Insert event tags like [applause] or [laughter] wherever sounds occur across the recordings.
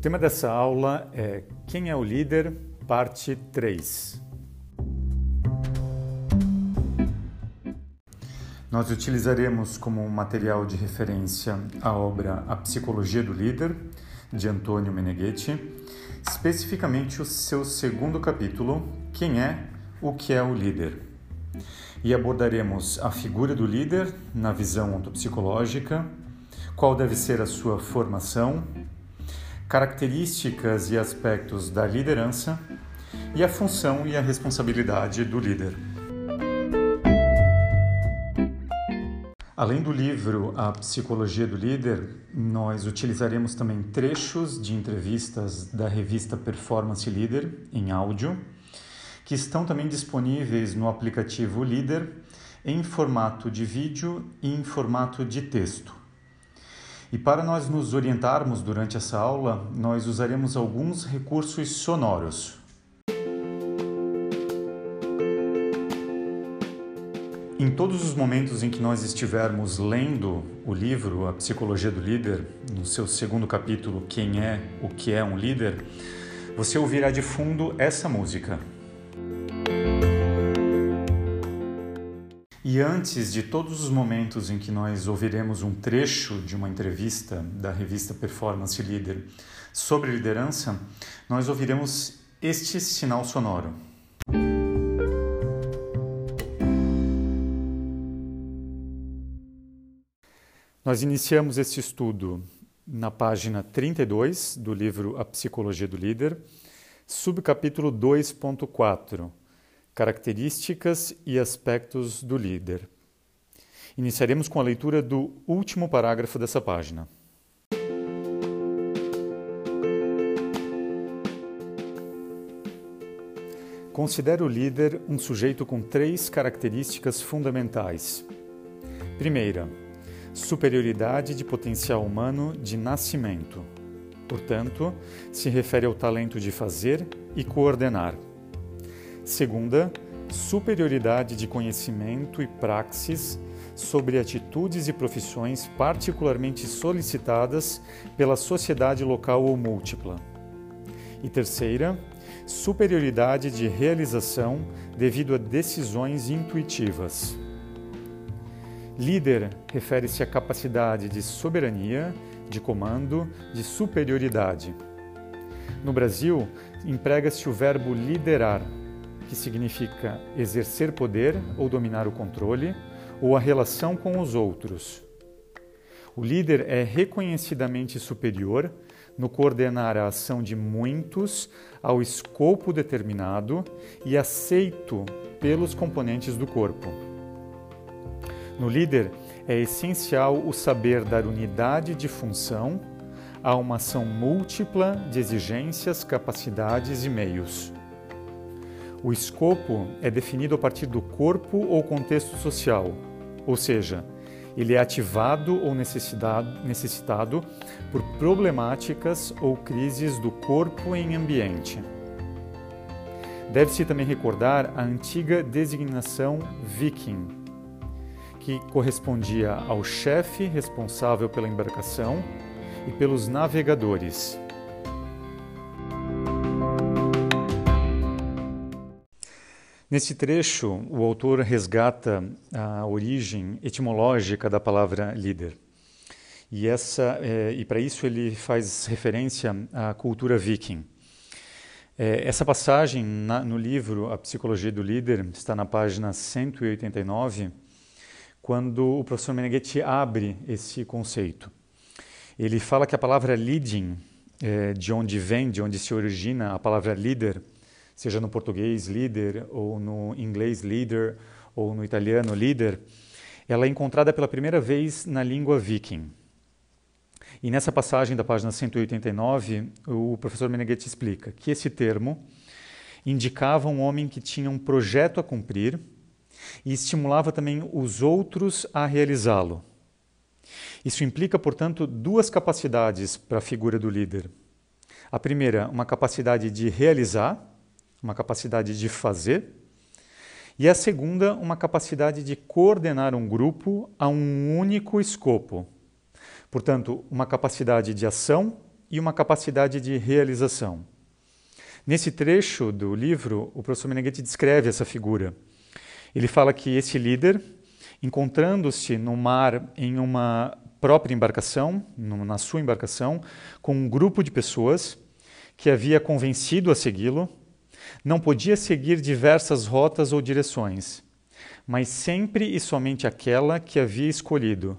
tema dessa aula é Quem é o líder? Parte 3. Nós utilizaremos como material de referência a obra A Psicologia do Líder, de Antônio Meneghetti, especificamente o seu segundo capítulo, Quem é o que é o líder? E abordaremos a figura do líder na visão ontopsicológica, qual deve ser a sua formação, características e aspectos da liderança e a função e a responsabilidade do líder. Além do livro A Psicologia do Líder, nós utilizaremos também trechos de entrevistas da revista Performance Leader em áudio, que estão também disponíveis no aplicativo Líder em formato de vídeo e em formato de texto. E para nós nos orientarmos durante essa aula, nós usaremos alguns recursos sonoros. Em todos os momentos em que nós estivermos lendo o livro A Psicologia do Líder, no seu segundo capítulo, Quem é, o que é um líder, você ouvirá de fundo essa música. E antes de todos os momentos em que nós ouviremos um trecho de uma entrevista da revista Performance Leader sobre liderança, nós ouviremos este sinal sonoro. Nós iniciamos este estudo na página 32 do livro A Psicologia do Líder, subcapítulo 2.4 Características e aspectos do líder. Iniciaremos com a leitura do último parágrafo dessa página. Considero o líder um sujeito com três características fundamentais. Primeira, superioridade de potencial humano de nascimento. Portanto, se refere ao talento de fazer e coordenar. Segunda, superioridade de conhecimento e praxis sobre atitudes e profissões particularmente solicitadas pela sociedade local ou múltipla. E terceira, superioridade de realização devido a decisões intuitivas. Líder refere-se à capacidade de soberania, de comando, de superioridade. No Brasil, emprega-se o verbo liderar que significa exercer poder ou dominar o controle, ou a relação com os outros. O líder é reconhecidamente superior no coordenar a ação de muitos ao escopo determinado e aceito pelos componentes do corpo. No líder, é essencial o saber dar unidade de função a uma ação múltipla de exigências, capacidades e meios. O escopo é definido a partir do corpo ou contexto social, ou seja, ele é ativado ou necessitado por problemáticas ou crises do corpo em ambiente. Deve-se também recordar a antiga designação viking, que correspondia ao chefe responsável pela embarcação e pelos navegadores. Nesse trecho, o autor resgata a origem etimológica da palavra líder. E, essa, é, e para isso ele faz referência à cultura viking. É, essa passagem na, no livro A Psicologia do Líder está na página 189, quando o professor Meneghetti abre esse conceito. Ele fala que a palavra leading, é, de onde vem, de onde se origina a palavra líder, seja no português líder, ou no inglês leader, ou no italiano líder, ela é encontrada pela primeira vez na língua viking. E nessa passagem da página 189, o professor Meneghetti explica que esse termo indicava um homem que tinha um projeto a cumprir e estimulava também os outros a realizá-lo. Isso implica, portanto, duas capacidades para a figura do líder. A primeira, uma capacidade de realizar, uma capacidade de fazer, e a segunda, uma capacidade de coordenar um grupo a um único escopo. Portanto, uma capacidade de ação e uma capacidade de realização. Nesse trecho do livro, o professor Meneghetti descreve essa figura. Ele fala que esse líder, encontrando-se no mar em uma própria embarcação, na sua embarcação, com um grupo de pessoas que havia convencido a segui-lo, não podia seguir diversas rotas ou direções, mas sempre e somente aquela que havia escolhido,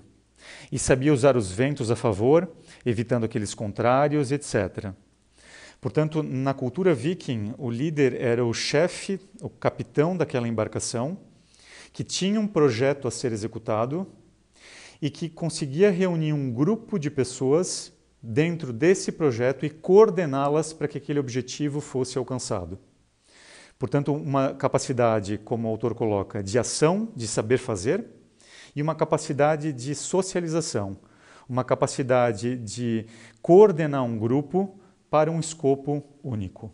e sabia usar os ventos a favor, evitando aqueles contrários, etc. Portanto, na cultura viking, o líder era o chefe, o capitão daquela embarcação, que tinha um projeto a ser executado e que conseguia reunir um grupo de pessoas dentro desse projeto e coordená-las para que aquele objetivo fosse alcançado. Portanto, uma capacidade, como o autor coloca, de ação, de saber fazer, e uma capacidade de socialização, uma capacidade de coordenar um grupo para um escopo único.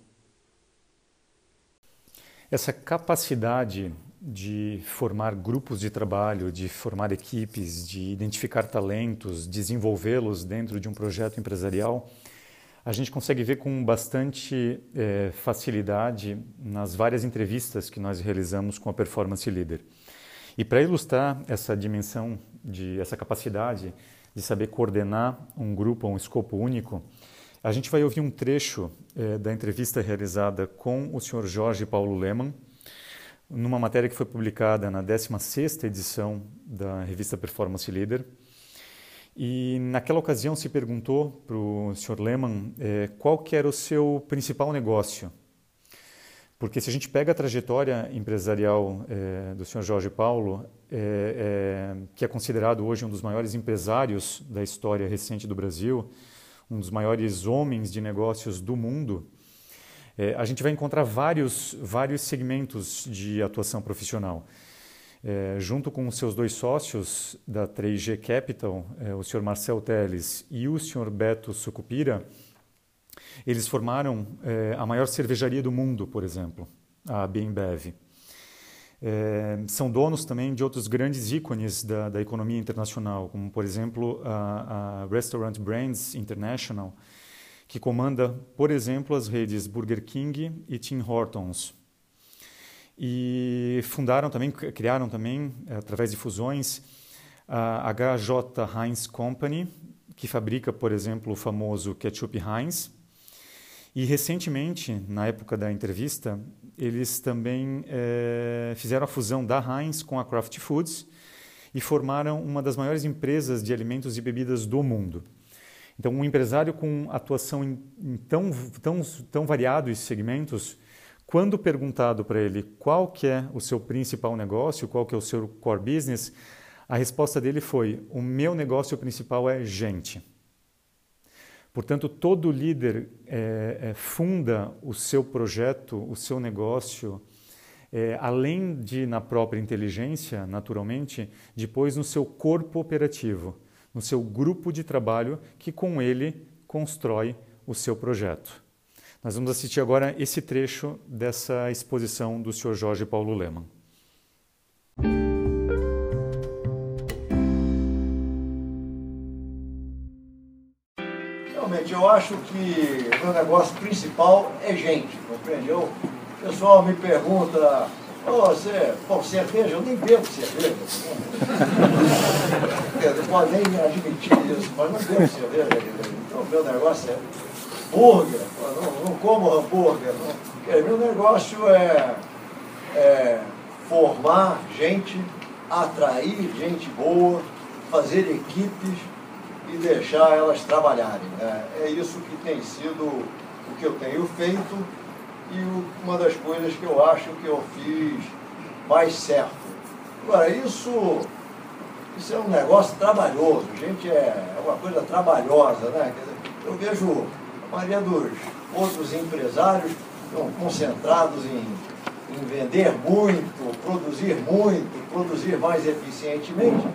Essa capacidade de formar grupos de trabalho, de formar equipes, de identificar talentos, desenvolvê-los dentro de um projeto empresarial, a gente consegue ver com bastante é, facilidade nas várias entrevistas que nós realizamos com a Performance Leader. E para ilustrar essa dimensão, de, essa capacidade de saber coordenar um grupo, um escopo único, a gente vai ouvir um trecho é, da entrevista realizada com o Sr. Jorge Paulo Lehmann, numa matéria que foi publicada na 16ª edição da revista Performance Leader, e naquela ocasião se perguntou para o Sr. Lehmann é, qual que era o seu principal negócio. Porque se a gente pega a trajetória empresarial é, do Sr. Jorge Paulo, é, que é considerado hoje um dos maiores empresários da história recente do Brasil, um dos maiores homens de negócios do mundo, a gente vai encontrar vários, vários segmentos de atuação profissional. É, junto com seus dois sócios da 3G Capital, é, o senhor Marcel Teles e o senhor Beto Sucupira, eles formaram é, a maior cervejaria do mundo, por exemplo, a Bembev. É, são donos também de outros grandes ícones da, da economia internacional, como, por exemplo, a, a Restaurant Brands International, que comanda, por exemplo, as redes Burger King e Tim Hortons, e fundaram também, criaram também, através de fusões, a HJ Heinz Company, que fabrica, por exemplo, o famoso ketchup Heinz. E recentemente, na época da entrevista, eles também é, fizeram a fusão da Heinz com a Kraft Foods e formaram uma das maiores empresas de alimentos e bebidas do mundo. Então, um empresário com atuação em, em tão, tão, tão variados segmentos quando perguntado para ele qual que é o seu principal negócio, qual que é o seu core business, a resposta dele foi: o meu negócio principal é gente. Portanto, todo líder é, é, funda o seu projeto, o seu negócio, é, além de na própria inteligência, naturalmente, depois no seu corpo operativo, no seu grupo de trabalho que com ele constrói o seu projeto. Nós vamos assistir agora esse trecho dessa exposição do Sr. Jorge Paulo Leman. Realmente, eu acho que o negócio principal é gente, compreendeu? O pessoal me pergunta, oh, você, pô, cerveja? Eu nem bebo cerveja. [laughs] Não pode nem admitir isso, mas não bebo cerveja. Então, o meu negócio é hambúrguer, não, não como hambúrguer. Não. Meu negócio é, é formar gente, atrair gente boa, fazer equipes e deixar elas trabalharem. Né? É isso que tem sido o que eu tenho feito e uma das coisas que eu acho que eu fiz mais certo. Agora, isso, isso é um negócio trabalhoso, gente, é, é uma coisa trabalhosa, né? Eu vejo dos outros empresários concentrados em, em vender muito, produzir muito, produzir mais eficientemente.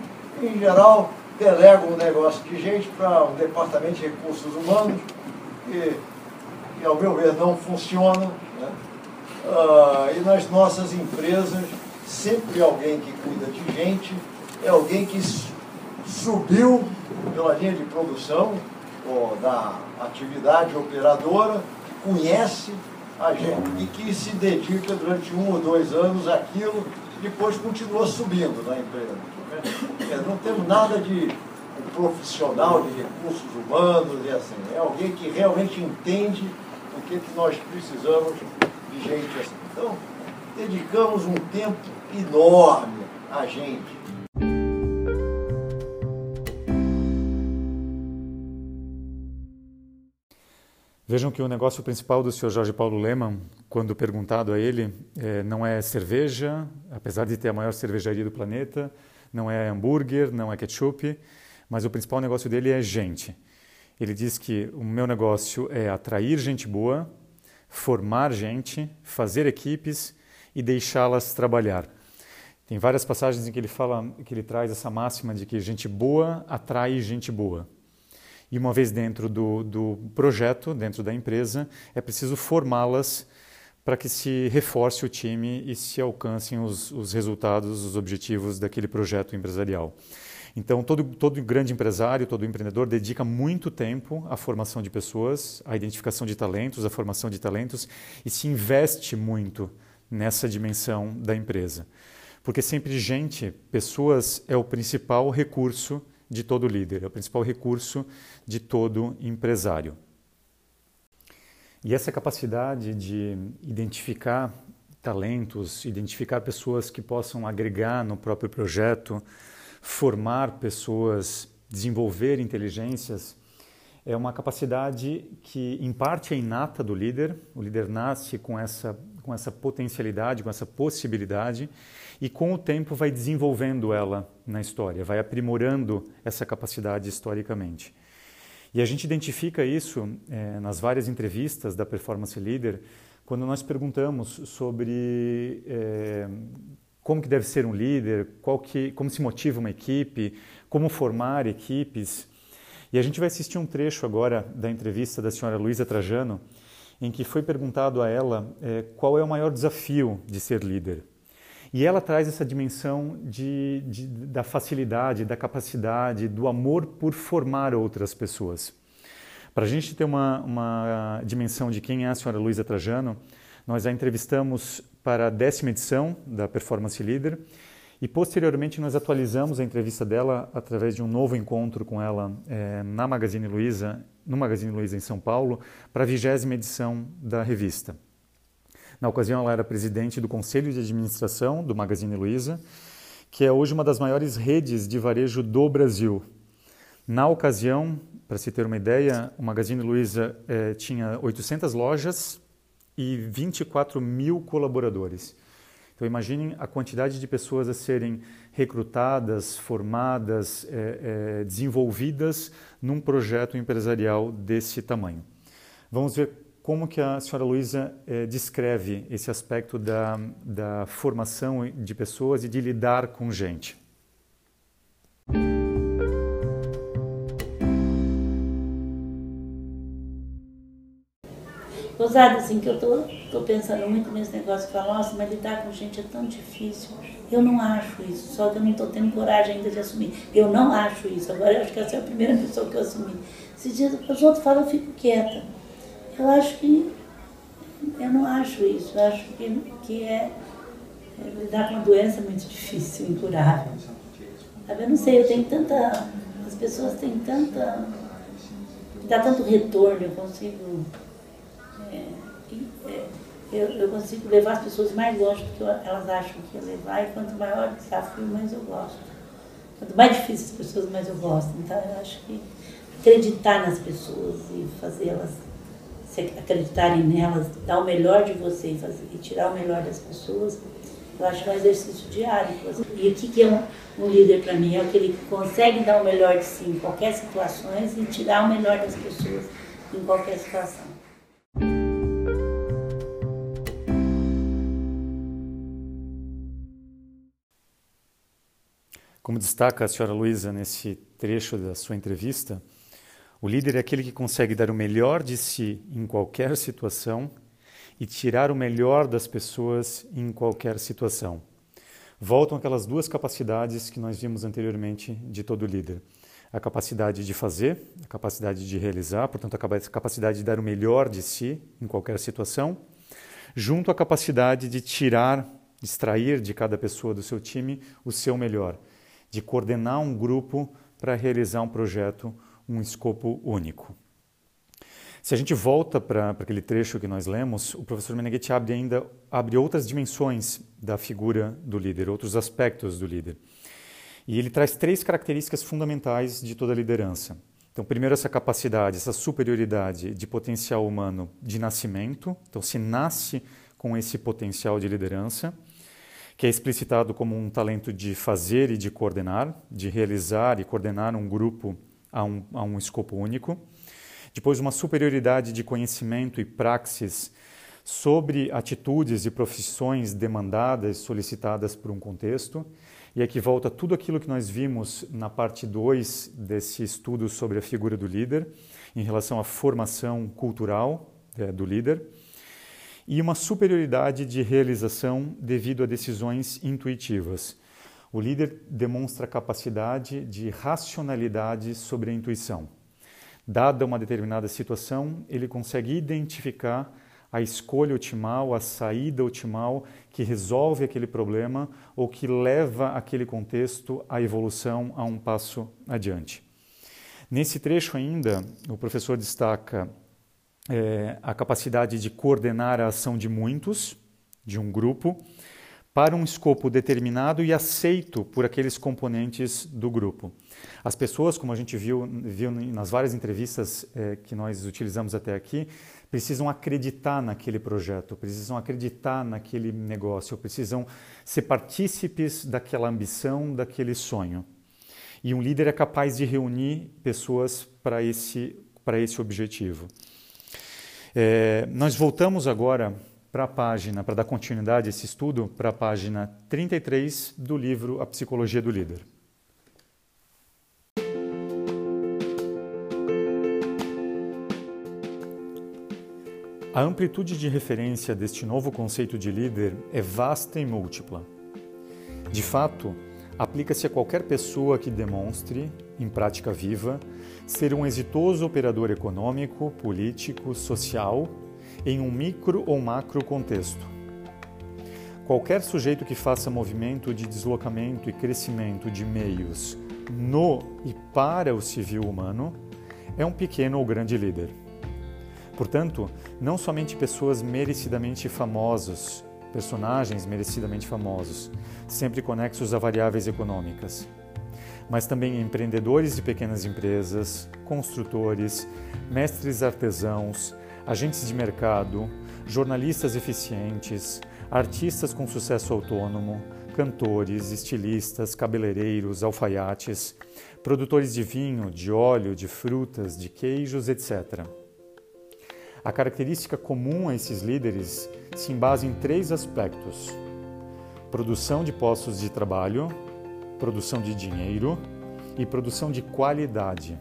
Em geral, delegam o um negócio de gente para um departamento de recursos humanos, que, que ao meu ver, não funciona. Né? Ah, e nas nossas empresas, sempre alguém que cuida de gente é alguém que subiu pela linha de produção, da atividade operadora, que conhece a gente e que se dedica durante um ou dois anos àquilo e depois continua subindo na empresa. Né? Não temos nada de profissional de recursos humanos e assim, é alguém que realmente entende o que, que nós precisamos de gente assim. Então, dedicamos um tempo enorme a gente. Vejam que o negócio principal do Sr. Jorge Paulo Leman, quando perguntado a ele, é, não é cerveja, apesar de ter a maior cervejaria do planeta, não é hambúrguer, não é ketchup, mas o principal negócio dele é gente. Ele diz que o meu negócio é atrair gente boa, formar gente, fazer equipes e deixá-las trabalhar. Tem várias passagens em que ele fala, que ele traz essa máxima de que gente boa atrai gente boa. E uma vez dentro do, do projeto, dentro da empresa, é preciso formá-las para que se reforce o time e se alcancem os, os resultados, os objetivos daquele projeto empresarial. Então, todo, todo grande empresário, todo empreendedor dedica muito tempo à formação de pessoas, à identificação de talentos, à formação de talentos e se investe muito nessa dimensão da empresa. Porque sempre gente, pessoas, é o principal recurso de todo líder, é o principal recurso de todo empresário. E essa capacidade de identificar talentos, identificar pessoas que possam agregar no próprio projeto, formar pessoas, desenvolver inteligências, é uma capacidade que, em parte, é inata do líder. O líder nasce com essa, com essa potencialidade, com essa possibilidade, e com o tempo vai desenvolvendo ela na história, vai aprimorando essa capacidade historicamente. E a gente identifica isso é, nas várias entrevistas da Performance Leader, quando nós perguntamos sobre é, como que deve ser um líder, qual que, como se motiva uma equipe, como formar equipes. E a gente vai assistir um trecho agora da entrevista da senhora Luísa Trajano, em que foi perguntado a ela é, qual é o maior desafio de ser líder. E ela traz essa dimensão de, de, da facilidade, da capacidade, do amor por formar outras pessoas. Para a gente ter uma, uma dimensão de quem é a senhora Luísa Trajano, nós a entrevistamos para a décima edição da Performance Leader e posteriormente nós atualizamos a entrevista dela através de um novo encontro com ela é, na Magazine Luiza, no Magazine Luiza em São Paulo, para a vigésima edição da revista. Na ocasião, ela era presidente do Conselho de Administração do Magazine Luiza, que é hoje uma das maiores redes de varejo do Brasil. Na ocasião, para se ter uma ideia, o Magazine Luiza eh, tinha 800 lojas e 24 mil colaboradores. Então imaginem a quantidade de pessoas a serem recrutadas, formadas, eh, eh, desenvolvidas num projeto empresarial desse tamanho. Vamos ver como que a senhora Luísa eh, descreve esse aspecto da, da formação de pessoas e de lidar com gente? Ousado, assim, que eu tô, tô pensando muito nesse negócio, que fala, nossa, mas lidar com gente é tão difícil. Eu não acho isso, só que eu não estou tendo coragem ainda de assumir. Eu não acho isso, agora eu acho que essa é a primeira [laughs] pessoa que eu assumi. Esses dias os outros falam, eu fico quieta. Eu acho que. Eu não acho isso. Eu acho que, que é, é lidar com uma doença muito [laughs] difícil, incurável. Eu não sei, eu tenho tanta. As pessoas têm tanta. dá tanto retorno, eu consigo. É, é, eu, eu, consigo levar as pessoas mais longe do que elas acham que ia levar, e quanto maior o desafio, mais eu gosto. Quanto mais difícil as pessoas, mais eu gosto. Então, eu acho que acreditar nas pessoas e fazê-las acreditarem nelas, dar o melhor de você e, fazer, e tirar o melhor das pessoas, eu acho que é um exercício diário. E o que, que é um, um líder para mim? É aquele que consegue dar o melhor de si em qualquer situação e tirar o melhor das pessoas em qualquer situação. Como destaca a senhora Luísa nesse trecho da sua entrevista, o líder é aquele que consegue dar o melhor de si em qualquer situação e tirar o melhor das pessoas em qualquer situação. Voltam aquelas duas capacidades que nós vimos anteriormente de todo líder: a capacidade de fazer, a capacidade de realizar, portanto, a capacidade de dar o melhor de si em qualquer situação, junto à capacidade de tirar, extrair de cada pessoa do seu time o seu melhor, de coordenar um grupo para realizar um projeto, um escopo único. Se a gente volta para aquele trecho que nós lemos, o professor Meneghetti abre ainda abre outras dimensões da figura do líder, outros aspectos do líder. E ele traz três características fundamentais de toda liderança. Então, primeiro, essa capacidade, essa superioridade de potencial humano de nascimento. Então, se nasce com esse potencial de liderança, que é explicitado como um talento de fazer e de coordenar, de realizar e coordenar um grupo a um, a um escopo único. Depois, uma superioridade de conhecimento e praxis sobre atitudes e profissões demandadas, solicitadas por um contexto. E aqui volta tudo aquilo que nós vimos na parte 2 desse estudo sobre a figura do líder, em relação à formação cultural é, do líder, e uma superioridade de realização devido a decisões intuitivas. O líder demonstra capacidade de racionalidade sobre a intuição. Dada uma determinada situação, ele consegue identificar a escolha otimal, a saída otimal que resolve aquele problema ou que leva aquele contexto à evolução a um passo adiante. Nesse trecho ainda, o professor destaca é, a capacidade de coordenar a ação de muitos, de um grupo, para um escopo determinado e aceito por aqueles componentes do grupo. As pessoas, como a gente viu, viu nas várias entrevistas é, que nós utilizamos até aqui, precisam acreditar naquele projeto, precisam acreditar naquele negócio, precisam ser partícipes daquela ambição, daquele sonho. E um líder é capaz de reunir pessoas para esse, esse objetivo. É, nós voltamos agora para a página, para dar continuidade a esse estudo, para a página 33 do livro A Psicologia do Líder. A amplitude de referência deste novo conceito de líder é vasta e múltipla. De fato, aplica-se a qualquer pessoa que demonstre, em prática viva, ser um exitoso operador econômico, político, social, em um micro ou macro contexto. Qualquer sujeito que faça movimento de deslocamento e crescimento de meios no e para o civil humano é um pequeno ou grande líder. Portanto, não somente pessoas merecidamente famosas, personagens merecidamente famosos, sempre conexos a variáveis econômicas, mas também empreendedores de pequenas empresas, construtores, mestres artesãos, agentes de mercado, jornalistas eficientes, artistas com sucesso autônomo, cantores, estilistas, cabeleireiros, alfaiates, produtores de vinho, de óleo, de frutas, de queijos, etc. A característica comum a esses líderes se embasa em três aspectos: produção de postos de trabalho, produção de dinheiro e produção de qualidade.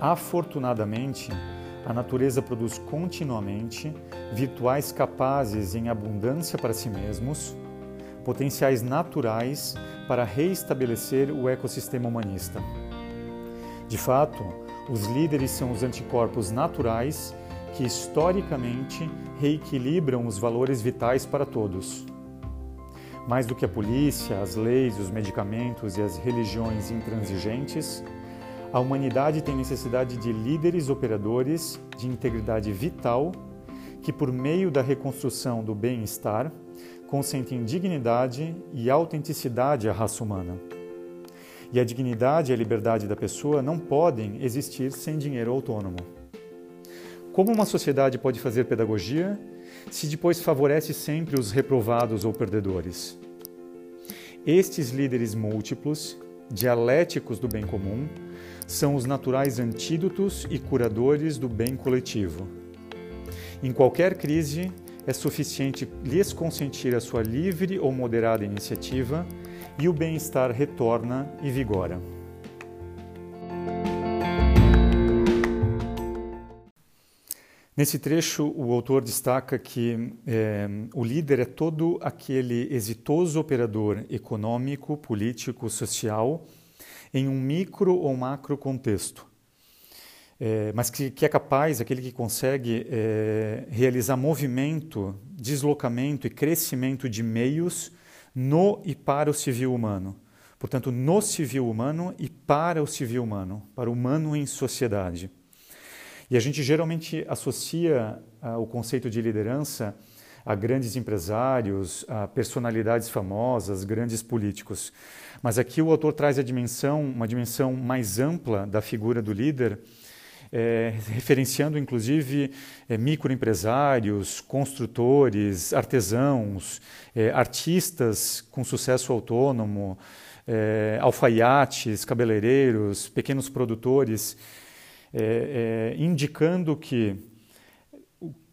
Afortunadamente, a natureza produz continuamente virtuais capazes em abundância para si mesmos, potenciais naturais para reestabelecer o ecossistema humanista. De fato, os líderes são os anticorpos naturais que historicamente reequilibram os valores vitais para todos. Mais do que a polícia, as leis, os medicamentos e as religiões intransigentes, a humanidade tem necessidade de líderes operadores de integridade vital que, por meio da reconstrução do bem-estar, consentem dignidade e autenticidade à raça humana. E a dignidade e a liberdade da pessoa não podem existir sem dinheiro autônomo. Como uma sociedade pode fazer pedagogia se depois favorece sempre os reprovados ou perdedores? Estes líderes múltiplos, dialéticos do bem comum, são os naturais antídotos e curadores do bem coletivo. Em qualquer crise, é suficiente lhes consentir a sua livre ou moderada iniciativa e o bem-estar retorna e vigora. Nesse trecho, o autor destaca que é, o líder é todo aquele exitoso operador econômico, político, social, em um micro ou macro contexto. É, mas que, que, é capaz, aquele que consegue é, realizar movimento, deslocamento e crescimento de meios no e para o civil humano. Portanto, no civil humano e para o civil humano, para o humano em sociedade. E a gente geralmente associa ah, o conceito de liderança a grandes empresários, a personalidades famosas, grandes políticos. Mas aqui o autor traz a dimensão, uma dimensão mais ampla da figura do líder, é, referenciando inclusive é, microempresários, construtores, artesãos, é, artistas com sucesso autônomo, é, alfaiates, cabeleireiros, pequenos produtores, é, é, indicando que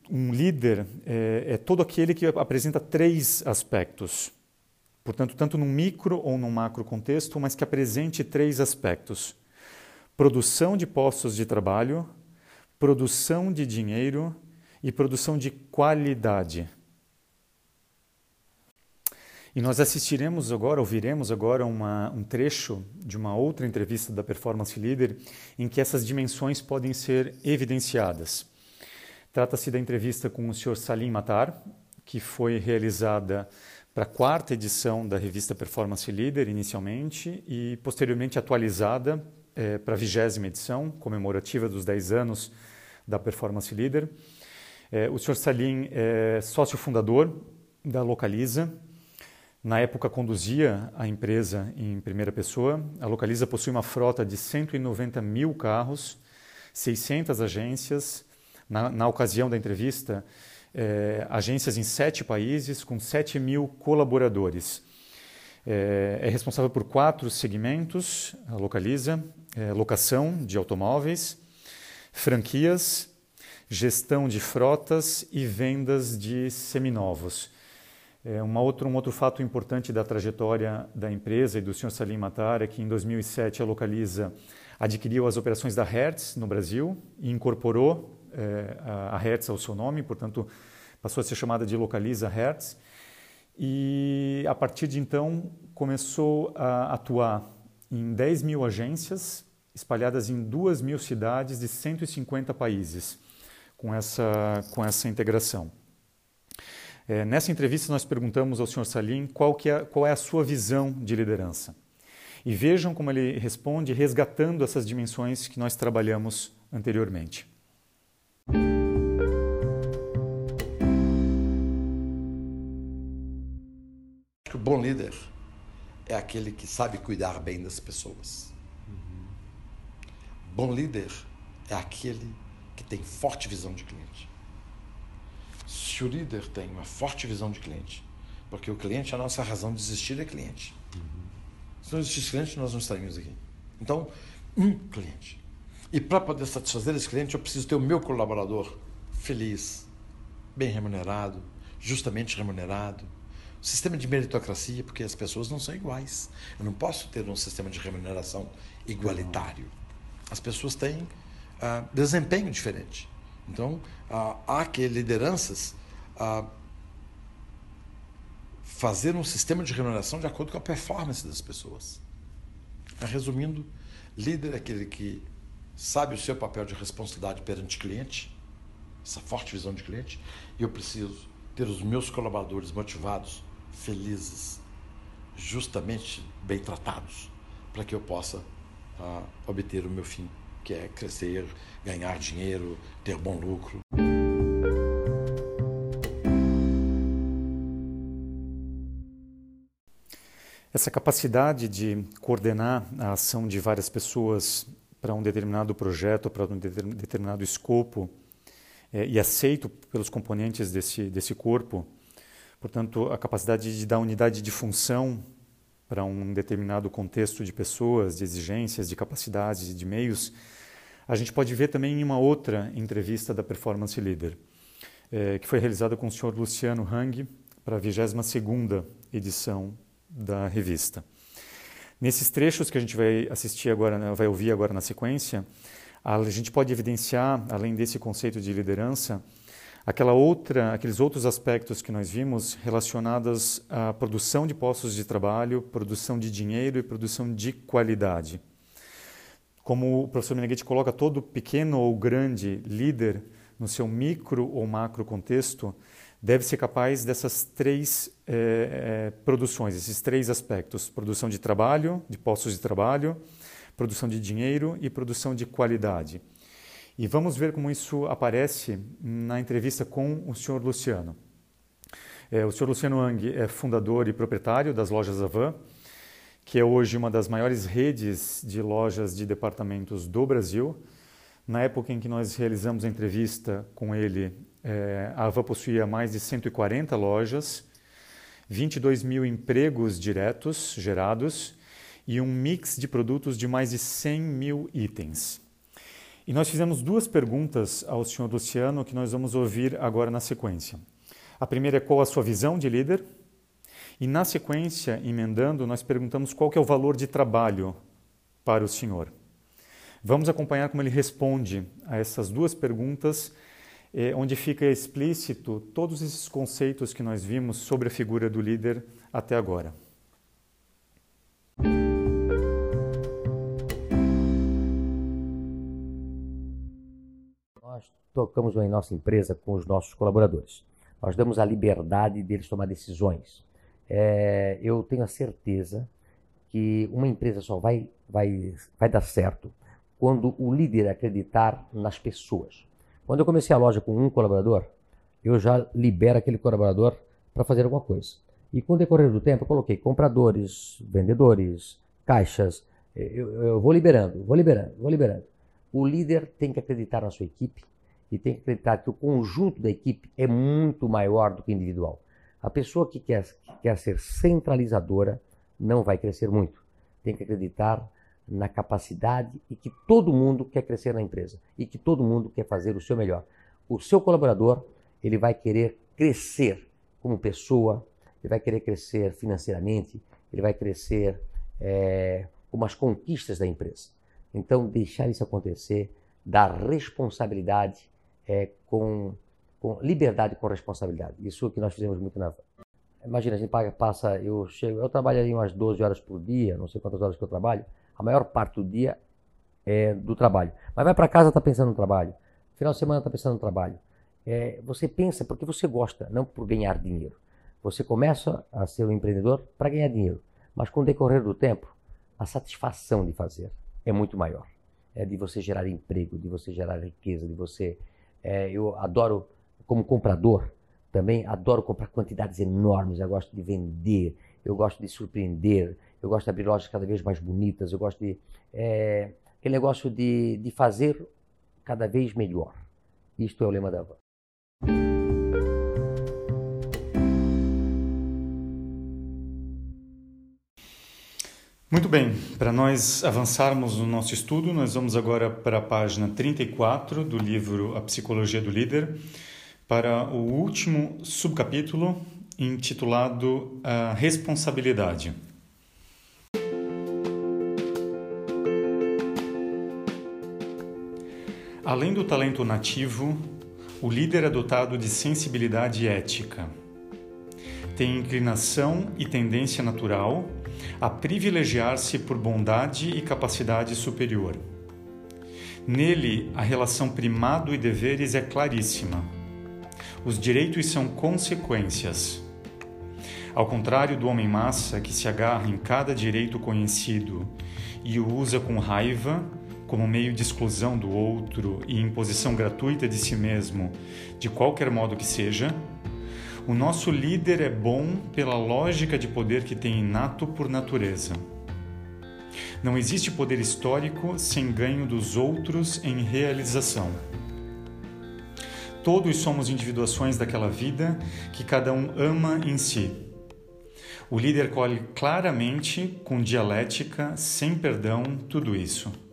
um líder é, é todo aquele que apresenta três aspectos. Portanto, tanto num micro ou num macro contexto, mas que apresente três aspectos: produção de postos de trabalho, produção de dinheiro e produção de qualidade. E nós assistiremos agora, ouviremos agora uma, um trecho de uma outra entrevista da Performance Leader em que essas dimensões podem ser evidenciadas. Trata-se da entrevista com o Sr. Salim Matar, que foi realizada para a quarta edição da revista Performance Leader, inicialmente, e posteriormente atualizada é, para a vigésima edição, comemorativa dos 10 anos da Performance Leader. É, o Sr. Salim é sócio fundador da Localiza. Na época conduzia a empresa em primeira pessoa. A Localiza possui uma frota de 190 mil carros, 600 agências, na, na ocasião da entrevista, é, agências em sete países com 7 mil colaboradores. É, é, responsável por quatro segmentos, Localiza, é, locação de automóveis, franquias, gestão de frotas e vendas de seminovos. É, uma um outro fato importante da trajetória da empresa e do Sr. Salim Matar é que em 2007 a Localiza adquiriu as operações da Hertz no Brasil e incorporou é, a Hertz ao seu nome, portanto, passou a ser chamada de Localiza Hertz. E a partir de então começou a atuar em 10 mil agências, espalhadas em 2 mil cidades de 150 países, com essa, com essa integração. É, nessa entrevista, nós perguntamos ao Sr. Salim qual, é, qual é a sua visão de liderança. E vejam como ele responde, resgatando essas dimensões que nós trabalhamos anteriormente. O bom líder é aquele que sabe cuidar bem das pessoas. Uhum. Bom líder é aquele que tem forte visão de cliente. Se o líder tem uma forte visão de cliente, porque o cliente é a nossa razão de existir é cliente. Uhum. Se não existisse cliente, nós não estaríamos aqui. Então, um cliente. E para poder satisfazer esse cliente, eu preciso ter o meu colaborador feliz, bem remunerado, justamente remunerado. Sistema de meritocracia, porque as pessoas não são iguais. Eu não posso ter um sistema de remuneração igualitário. As pessoas têm uh, desempenho diferente. Então, uh, há que lideranças uh, fazer um sistema de remuneração de acordo com a performance das pessoas. Resumindo, líder é aquele que sabe o seu papel de responsabilidade perante cliente, essa forte visão de cliente, e eu preciso ter os meus colaboradores motivados, felizes, justamente bem tratados, para que eu possa uh, obter o meu fim, que é crescer, ganhar dinheiro, ter bom lucro. Essa capacidade de coordenar a ação de várias pessoas para um determinado projeto, para um determinado escopo é, e aceito pelos componentes desse, desse corpo. Portanto, a capacidade de dar unidade de função para um determinado contexto de pessoas, de exigências, de capacidades, de meios, a gente pode ver também em uma outra entrevista da Performance Leader, é, que foi realizada com o senhor Luciano Hang para a 22ª edição da revista. Nesses trechos que a gente vai assistir agora, né, vai ouvir agora na sequência, a gente pode evidenciar, além desse conceito de liderança, Aquela outra, aqueles outros aspectos que nós vimos relacionados à produção de postos de trabalho, produção de dinheiro e produção de qualidade. Como o professor Meneghetti coloca, todo pequeno ou grande líder, no seu micro ou macro contexto, deve ser capaz dessas três é, é, produções, esses três aspectos: produção de trabalho, de postos de trabalho, produção de dinheiro e produção de qualidade. E vamos ver como isso aparece na entrevista com o senhor Luciano. É, o senhor Luciano Ang é fundador e proprietário das lojas Avan, que é hoje uma das maiores redes de lojas de departamentos do Brasil. Na época em que nós realizamos a entrevista com ele, é, a Avan possuía mais de 140 lojas, 22 mil empregos diretos gerados e um mix de produtos de mais de 100 mil itens. E nós fizemos duas perguntas ao senhor Luciano que nós vamos ouvir agora na sequência. A primeira é qual a sua visão de líder? E na sequência, emendando, nós perguntamos qual é o valor de trabalho para o senhor. Vamos acompanhar como ele responde a essas duas perguntas, eh, onde fica explícito todos esses conceitos que nós vimos sobre a figura do líder até agora. tocamos em nossa empresa com os nossos colaboradores. Nós damos a liberdade deles tomar decisões. É, eu tenho a certeza que uma empresa só vai, vai, vai dar certo quando o líder acreditar nas pessoas. Quando eu comecei a loja com um colaborador, eu já libero aquele colaborador para fazer alguma coisa. E com o decorrer do tempo, eu coloquei compradores, vendedores, caixas. Eu, eu vou liberando, vou liberando, vou liberando. O líder tem que acreditar na sua equipe e tem que acreditar que o conjunto da equipe é muito maior do que o individual. A pessoa que quer, que quer ser centralizadora não vai crescer muito. Tem que acreditar na capacidade e que todo mundo quer crescer na empresa e que todo mundo quer fazer o seu melhor. O seu colaborador, ele vai querer crescer como pessoa, ele vai querer crescer financeiramente, ele vai crescer é, como as conquistas da empresa. Então, deixar isso acontecer, dar responsabilidade é, com, com liberdade com responsabilidade. Isso é que nós fizemos muito na Imagina, a gente passa, eu chego, eu trabalho aí umas 12 horas por dia, não sei quantas horas que eu trabalho, a maior parte do dia é do trabalho. Mas vai para casa está pensando no trabalho, final de semana está pensando no trabalho. É, você pensa porque você gosta, não por ganhar dinheiro. Você começa a ser um empreendedor para ganhar dinheiro, mas com o decorrer do tempo, a satisfação de fazer é muito maior. É de você gerar emprego, de você gerar riqueza, de você é, eu adoro, como comprador, também adoro comprar quantidades enormes. Eu gosto de vender, eu gosto de surpreender, eu gosto de abrir lojas cada vez mais bonitas, eu gosto de. É, aquele negócio de, de fazer cada vez melhor. Isto é o lema da Van. Muito bem, para nós avançarmos no nosso estudo, nós vamos agora para a página 34 do livro A Psicologia do Líder, para o último subcapítulo intitulado A Responsabilidade. Além do talento nativo, o líder é dotado de sensibilidade ética. Tem inclinação e tendência natural a privilegiar-se por bondade e capacidade superior. Nele, a relação primado e deveres é claríssima. Os direitos são consequências. Ao contrário do homem-massa que se agarra em cada direito conhecido e o usa com raiva, como meio de exclusão do outro e imposição gratuita de si mesmo, de qualquer modo que seja, o nosso líder é bom pela lógica de poder que tem inato por natureza. Não existe poder histórico sem ganho dos outros em realização. Todos somos individuações daquela vida que cada um ama em si. O líder colhe claramente, com dialética, sem perdão, tudo isso.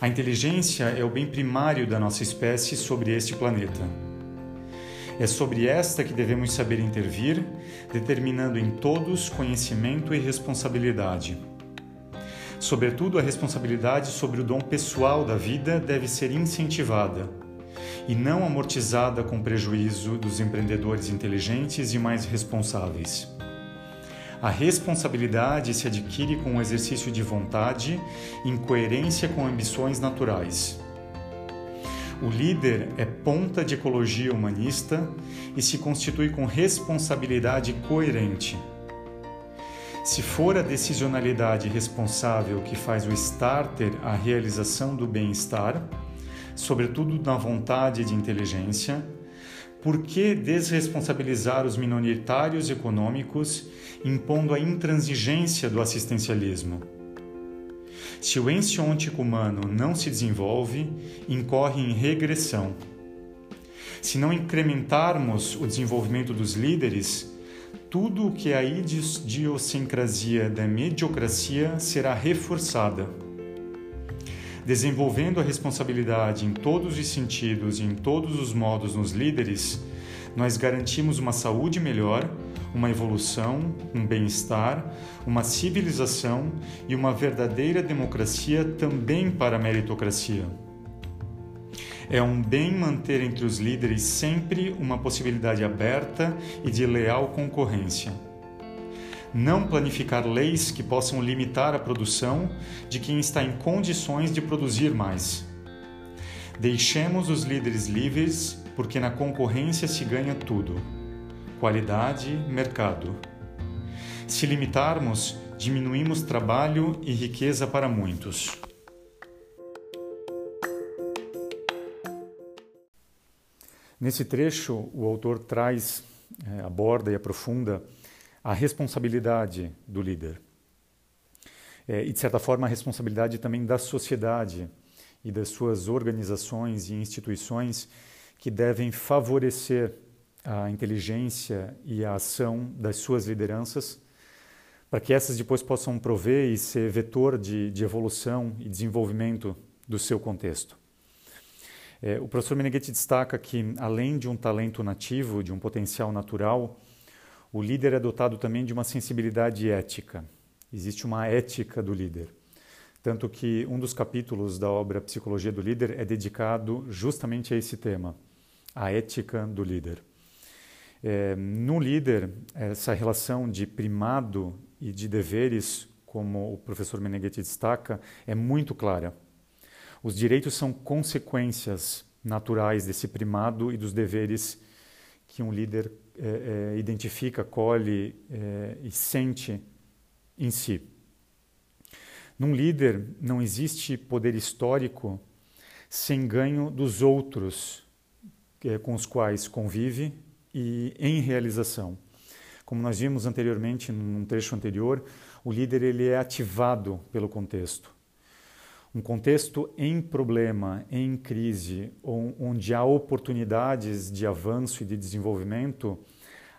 A inteligência é o bem primário da nossa espécie sobre este planeta. É sobre esta que devemos saber intervir, determinando em todos conhecimento e responsabilidade. Sobretudo, a responsabilidade sobre o dom pessoal da vida deve ser incentivada, e não amortizada com prejuízo dos empreendedores inteligentes e mais responsáveis. A responsabilidade se adquire com o exercício de vontade em coerência com ambições naturais. O líder é ponta de ecologia humanista e se constitui com responsabilidade coerente. Se for a decisionalidade responsável que faz o starter a realização do bem-estar, sobretudo na vontade de inteligência, por que desresponsabilizar os minoritários econômicos impondo a intransigência do assistencialismo? Se o ente ôntico humano não se desenvolve, incorre em regressão. Se não incrementarmos o desenvolvimento dos líderes, tudo o que é a idiosincrasia da mediocracia será reforçada. Desenvolvendo a responsabilidade em todos os sentidos e em todos os modos nos líderes, nós garantimos uma saúde melhor, uma evolução, um bem-estar, uma civilização e uma verdadeira democracia também para a meritocracia. É um bem manter entre os líderes sempre uma possibilidade aberta e de leal concorrência não planificar leis que possam limitar a produção de quem está em condições de produzir mais. Deixemos os líderes livres, porque na concorrência se ganha tudo: qualidade, mercado. Se limitarmos, diminuímos trabalho e riqueza para muitos. Nesse trecho, o autor traz, é, aborda e aprofunda a responsabilidade do líder. É, e, de certa forma, a responsabilidade também da sociedade e das suas organizações e instituições que devem favorecer a inteligência e a ação das suas lideranças, para que essas depois possam prover e ser vetor de, de evolução e desenvolvimento do seu contexto. É, o professor Meneghetti destaca que, além de um talento nativo, de um potencial natural, o líder é dotado também de uma sensibilidade ética. Existe uma ética do líder. Tanto que um dos capítulos da obra Psicologia do Líder é dedicado justamente a esse tema, a ética do líder. É, no líder, essa relação de primado e de deveres, como o professor Meneghetti destaca, é muito clara. Os direitos são consequências naturais desse primado e dos deveres que um líder é, é, identifica, colhe é, e sente em si. Num líder não existe poder histórico sem ganho dos outros é, com os quais convive e em realização. Como nós vimos anteriormente, num trecho anterior, o líder ele é ativado pelo contexto. Um contexto em problema, em crise, onde há oportunidades de avanço e de desenvolvimento,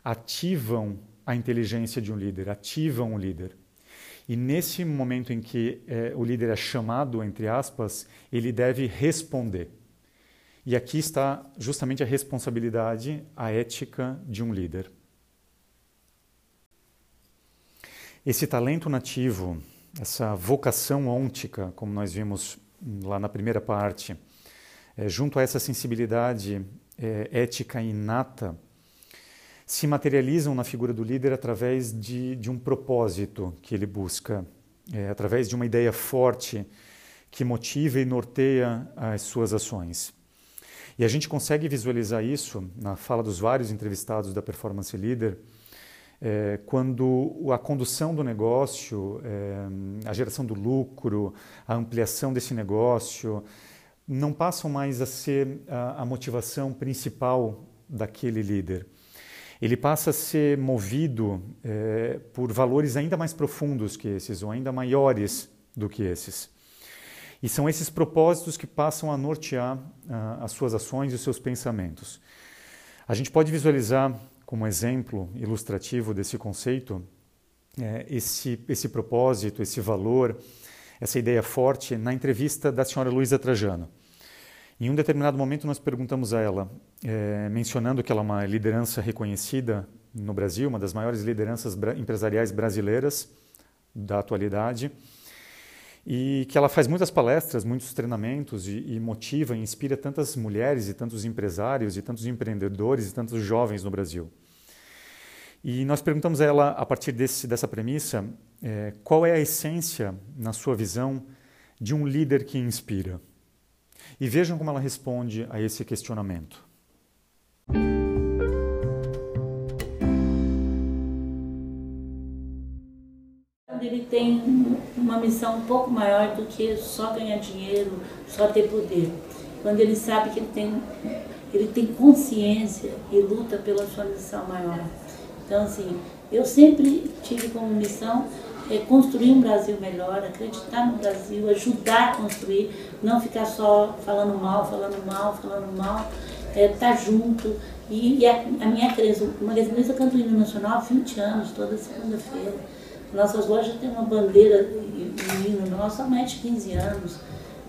ativam a inteligência de um líder, ativam o líder. E nesse momento em que é, o líder é chamado, entre aspas, ele deve responder. E aqui está justamente a responsabilidade, a ética de um líder. Esse talento nativo, essa vocação ôntica, como nós vimos lá na primeira parte, é, junto a essa sensibilidade é, ética inata, se materializam na figura do líder através de, de um propósito que ele busca, é, através de uma ideia forte que motiva e norteia as suas ações. E a gente consegue visualizar isso na fala dos vários entrevistados da Performance Leader é, quando a condução do negócio, é, a geração do lucro, a ampliação desse negócio não passam mais a ser a, a motivação principal daquele líder. Ele passa a ser movido é, por valores ainda mais profundos que esses, ou ainda maiores do que esses. E são esses propósitos que passam a nortear uh, as suas ações e os seus pensamentos. A gente pode visualizar como exemplo ilustrativo desse conceito, é, esse, esse propósito, esse valor, essa ideia forte na entrevista da senhora Luísa Trajano. Em um determinado momento, nós perguntamos a ela, é, mencionando que ela é uma liderança reconhecida no Brasil, uma das maiores lideranças empresariais brasileiras da atualidade, e que ela faz muitas palestras, muitos treinamentos e, e motiva e inspira tantas mulheres e tantos empresários e tantos empreendedores e tantos jovens no Brasil. E nós perguntamos a ela, a partir desse, dessa premissa, é, qual é a essência, na sua visão, de um líder que inspira. E vejam como ela responde a esse questionamento. Ele tem uma missão um pouco maior do que só ganhar dinheiro, só ter poder. Quando ele sabe que ele tem, ele tem consciência e luta pela sua missão maior. Então, assim, eu sempre tive como missão é construir um Brasil melhor, acreditar no Brasil, ajudar a construir, não ficar só falando mal, falando mal, falando mal, é, estar tá junto. E, e a, a, minha crença, o Magazine Luiza canto o hino nacional há 20 anos, toda segunda-feira. Nossas lojas têm uma bandeira e um hino nosso há mais de 15 anos.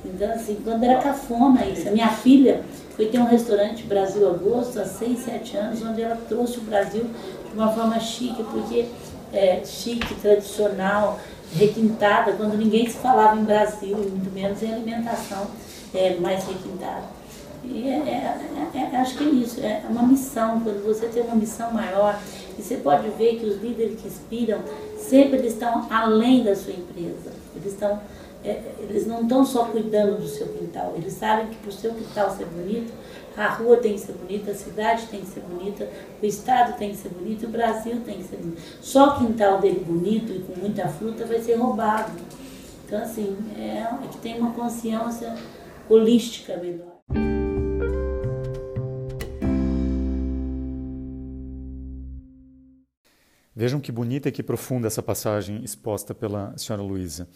Então, assim, quando era cafona isso, a minha filha foi ter um restaurante Brasil Agosto há 6, 7 anos, onde ela trouxe o Brasil de uma forma chique, porque é, chique, tradicional, requintada, quando ninguém se falava em Brasil, muito menos em alimentação é, mais requintada. E é, é, é, é, acho que é isso, é uma missão, quando você tem uma missão maior, e você pode ver que os líderes que inspiram, sempre eles estão além da sua empresa, eles estão é, eles não estão só cuidando do seu quintal, eles sabem que para o seu quintal ser bonito, a rua tem que ser bonita, a cidade tem que ser bonita, o estado tem que ser bonito, o Brasil tem que ser bonito. Só o quintal dele bonito e com muita fruta vai ser roubado. Então, assim, é, é que tem uma consciência holística melhor. Vejam que bonita e que profunda essa passagem exposta pela senhora Luísa.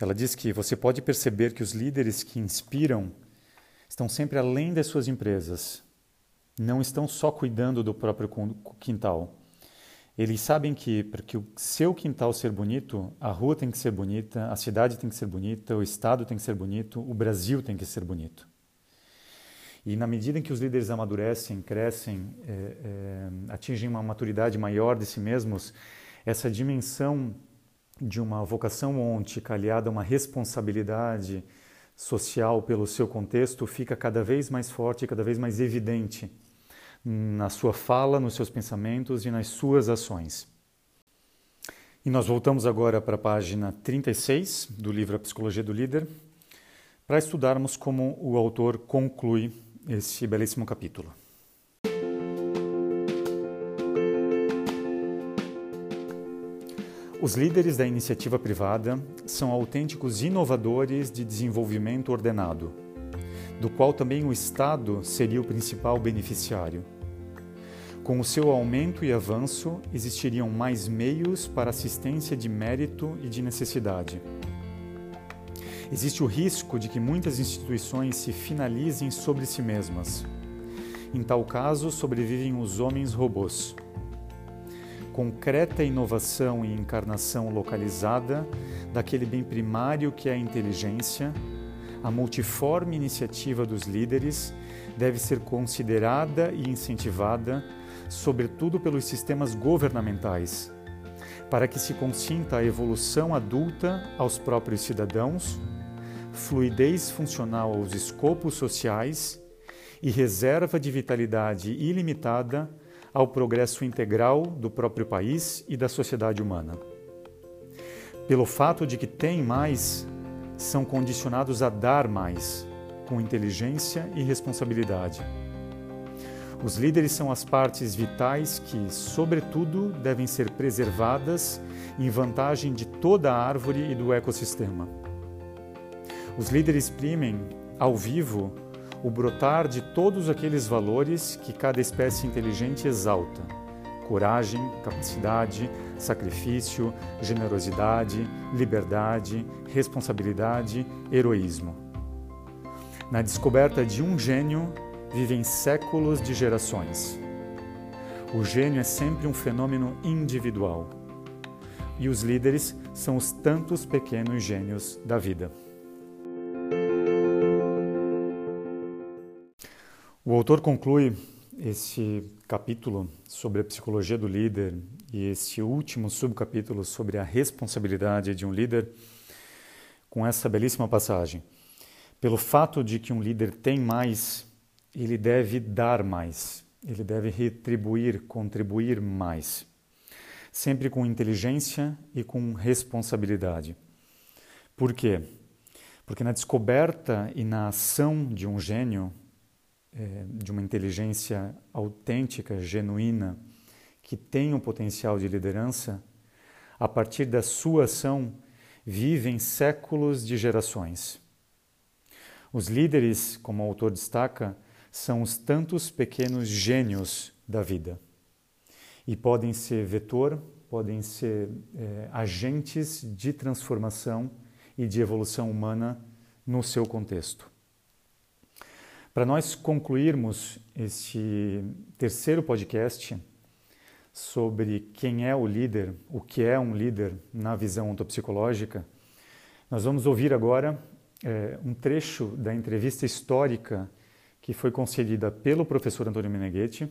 Ela diz que você pode perceber que os líderes que inspiram estão sempre além das suas empresas. Não estão só cuidando do próprio quintal. Eles sabem que para que o seu quintal ser bonito, a rua tem que ser bonita, a cidade tem que ser bonita, o estado tem que ser bonito, o Brasil tem que ser bonito. E na medida em que os líderes amadurecem, crescem, é, é, atingem uma maturidade maior de si mesmos, essa dimensão de uma vocação ôntica aliada a uma responsabilidade social pelo seu contexto fica cada vez mais forte, cada vez mais evidente na sua fala, nos seus pensamentos e nas suas ações. E nós voltamos agora para a página 36 do livro A Psicologia do Líder, para estudarmos como o autor conclui esse belíssimo capítulo. Os líderes da iniciativa privada são autênticos inovadores de desenvolvimento ordenado, do qual também o Estado seria o principal beneficiário. Com o seu aumento e avanço, existiriam mais meios para assistência de mérito e de necessidade. Existe o risco de que muitas instituições se finalizem sobre si mesmas. Em tal caso, sobrevivem os homens robôs concreta inovação e encarnação localizada daquele bem primário que é a inteligência, a multiforme iniciativa dos líderes deve ser considerada e incentivada, sobretudo pelos sistemas governamentais, para que se consinta a evolução adulta aos próprios cidadãos, fluidez funcional aos escopos sociais e reserva de vitalidade ilimitada ao progresso integral do próprio país e da sociedade humana. Pelo fato de que têm mais, são condicionados a dar mais, com inteligência e responsabilidade. Os líderes são as partes vitais que, sobretudo, devem ser preservadas em vantagem de toda a árvore e do ecossistema. Os líderes exprimem, ao vivo, o brotar de todos aqueles valores que cada espécie inteligente exalta: coragem, capacidade, sacrifício, generosidade, liberdade, responsabilidade, heroísmo. Na descoberta de um gênio vivem séculos de gerações. O gênio é sempre um fenômeno individual. E os líderes são os tantos pequenos gênios da vida. O autor conclui esse capítulo sobre a psicologia do líder e esse último subcapítulo sobre a responsabilidade de um líder com essa belíssima passagem. Pelo fato de que um líder tem mais, ele deve dar mais, ele deve retribuir, contribuir mais, sempre com inteligência e com responsabilidade. Por quê? Porque na descoberta e na ação de um gênio, é, de uma inteligência autêntica, genuína, que tem um potencial de liderança, a partir da sua ação, vivem séculos de gerações. Os líderes, como o autor destaca, são os tantos pequenos gênios da vida. E podem ser vetor, podem ser é, agentes de transformação e de evolução humana no seu contexto. Para nós concluirmos este terceiro podcast sobre quem é o líder, o que é um líder na visão ontopsicológica, nós vamos ouvir agora é, um trecho da entrevista histórica que foi concedida pelo professor Antônio Meneghetti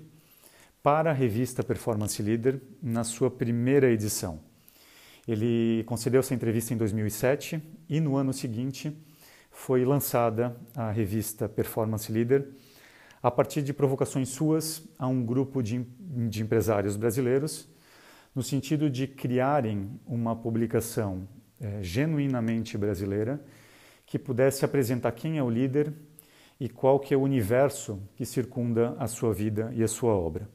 para a revista Performance Leader na sua primeira edição. Ele concedeu essa entrevista em 2007 e no ano seguinte foi lançada a revista Performance Leader a partir de provocações suas a um grupo de, de empresários brasileiros, no sentido de criarem uma publicação é, genuinamente brasileira que pudesse apresentar quem é o líder e qual que é o universo que circunda a sua vida e a sua obra.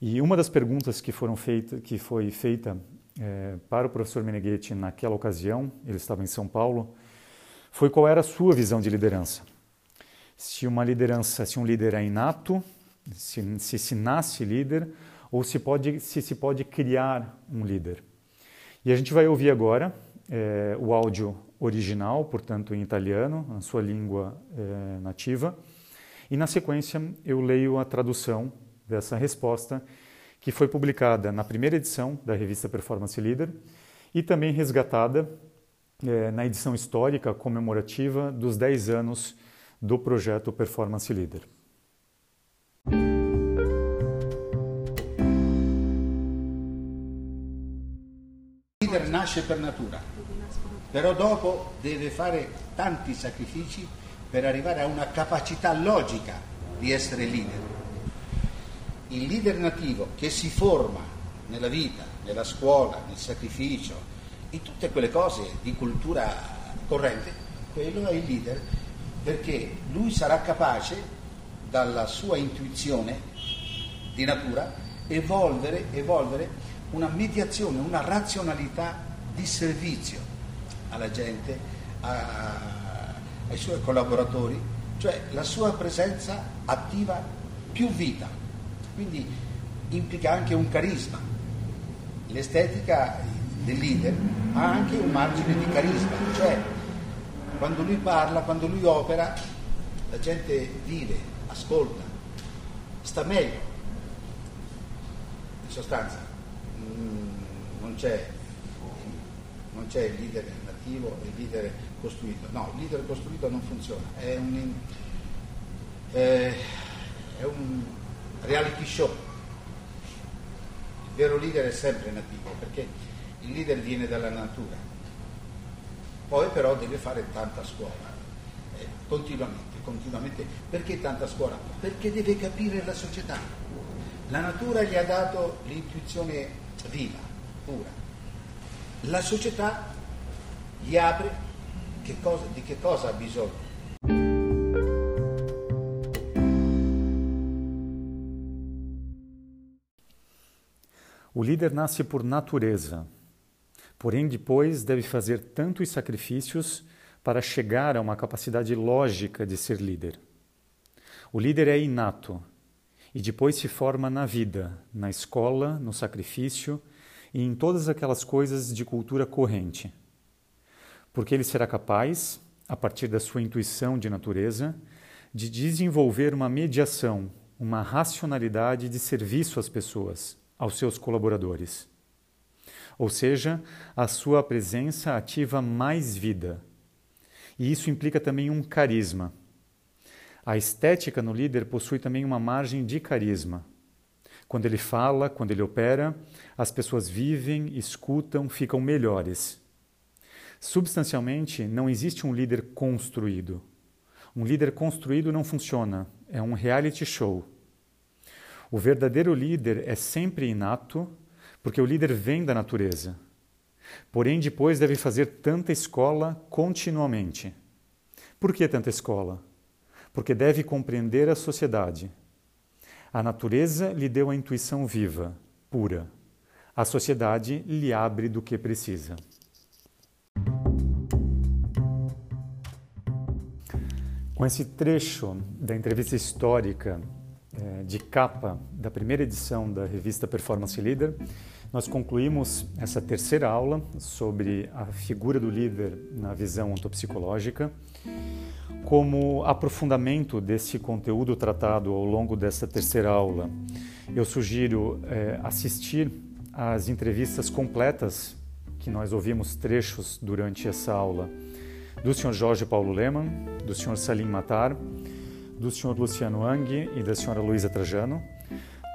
E uma das perguntas que foram feita, que foi feita é, para o professor Meneghetti naquela ocasião, ele estava em São Paulo, foi qual era a sua visão de liderança. Se uma liderança, se um líder é inato, se se, se nasce líder, ou se, pode, se se pode criar um líder. E a gente vai ouvir agora é, o áudio original, portanto em italiano, na sua língua é, nativa, e na sequência eu leio a tradução dessa resposta, que foi publicada na primeira edição da revista Performance Leader e também resgatada é, na edição histórica comemorativa dos 10 anos do projeto Performance Leader. Il leader nasce per natura, però dopo deve fare tanti sacrifici per arrivare a una capacità logica di essere leader. Il leader nativo che si forma nella vita, nella scuola, nel sacrificio, in tutte quelle cose di cultura corrente, quello è il leader perché lui sarà capace dalla sua intuizione di natura evolvere, evolvere una mediazione, una razionalità di servizio alla gente, a, ai suoi collaboratori, cioè la sua presenza attiva più vita, quindi implica anche un carisma. L'estetica del leader ha anche un margine di carisma, cioè quando lui parla, quando lui opera, la gente vive, ascolta, sta meglio. In sostanza mm, non c'è, non c'è il leader nativo e il leader costruito, no, il leader costruito non funziona, è un, eh, è un reality show. Il vero leader è sempre nativo perché il leader viene dalla natura, poi però deve fare tanta scuola, eh, continuamente, continuamente. Perché tanta scuola? Perché deve capire la società. La natura gli ha dato l'intuizione viva, pura. La società gli apre che cosa, di che cosa ha bisogno. O líder nasce por natureza, Porém, depois deve fazer tantos sacrifícios para chegar a uma capacidade lógica de ser líder. O líder é inato e depois se forma na vida, na escola, no sacrifício e em todas aquelas coisas de cultura corrente. Porque ele será capaz, a partir da sua intuição de natureza, de desenvolver uma mediação, uma racionalidade de serviço às pessoas, aos seus colaboradores. Ou seja, a sua presença ativa mais vida. E isso implica também um carisma. A estética no líder possui também uma margem de carisma. Quando ele fala, quando ele opera, as pessoas vivem, escutam, ficam melhores. Substancialmente, não existe um líder construído. Um líder construído não funciona, é um reality show. O verdadeiro líder é sempre inato, porque o líder vem da natureza. Porém, depois deve fazer tanta escola continuamente. Por que tanta escola? Porque deve compreender a sociedade. A natureza lhe deu a intuição viva, pura. A sociedade lhe abre do que precisa. Com esse trecho da entrevista histórica eh, de capa da primeira edição da revista Performance Leader, nós concluímos essa terceira aula sobre a figura do líder na visão ontopsicológica. Como aprofundamento desse conteúdo tratado ao longo dessa terceira aula, eu sugiro eh, assistir às entrevistas completas que nós ouvimos trechos durante essa aula do Sr. Jorge Paulo Leman, do Sr. Salim Matar, do Sr. Luciano Ang e da Sra. Luísa Trajano.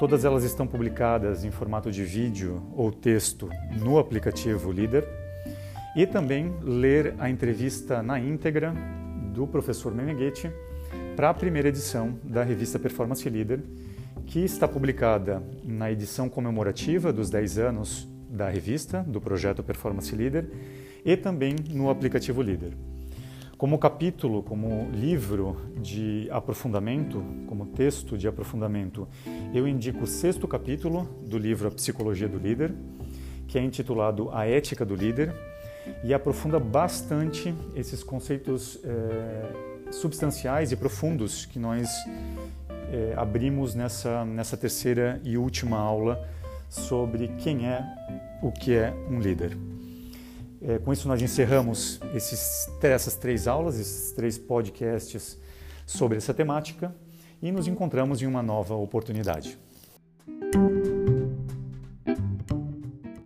Todas elas estão publicadas em formato de vídeo ou texto no aplicativo Líder. E também ler a entrevista na íntegra do professor Meneghetti para a primeira edição da revista Performance Leader, que está publicada na edição comemorativa dos 10 anos da revista, do projeto Performance Leader, e também no aplicativo Líder. Como capítulo, como livro de aprofundamento, como texto de aprofundamento, eu indico o sexto capítulo do livro A Psicologia do Líder, que é intitulado A Ética do Líder, e aprofunda bastante esses conceitos é, substanciais e profundos que nós é, abrimos nessa, nessa terceira e última aula sobre quem é o que é um líder. É, com isso, nós encerramos esses, essas três aulas, esses três podcasts sobre essa temática e nos encontramos em uma nova oportunidade.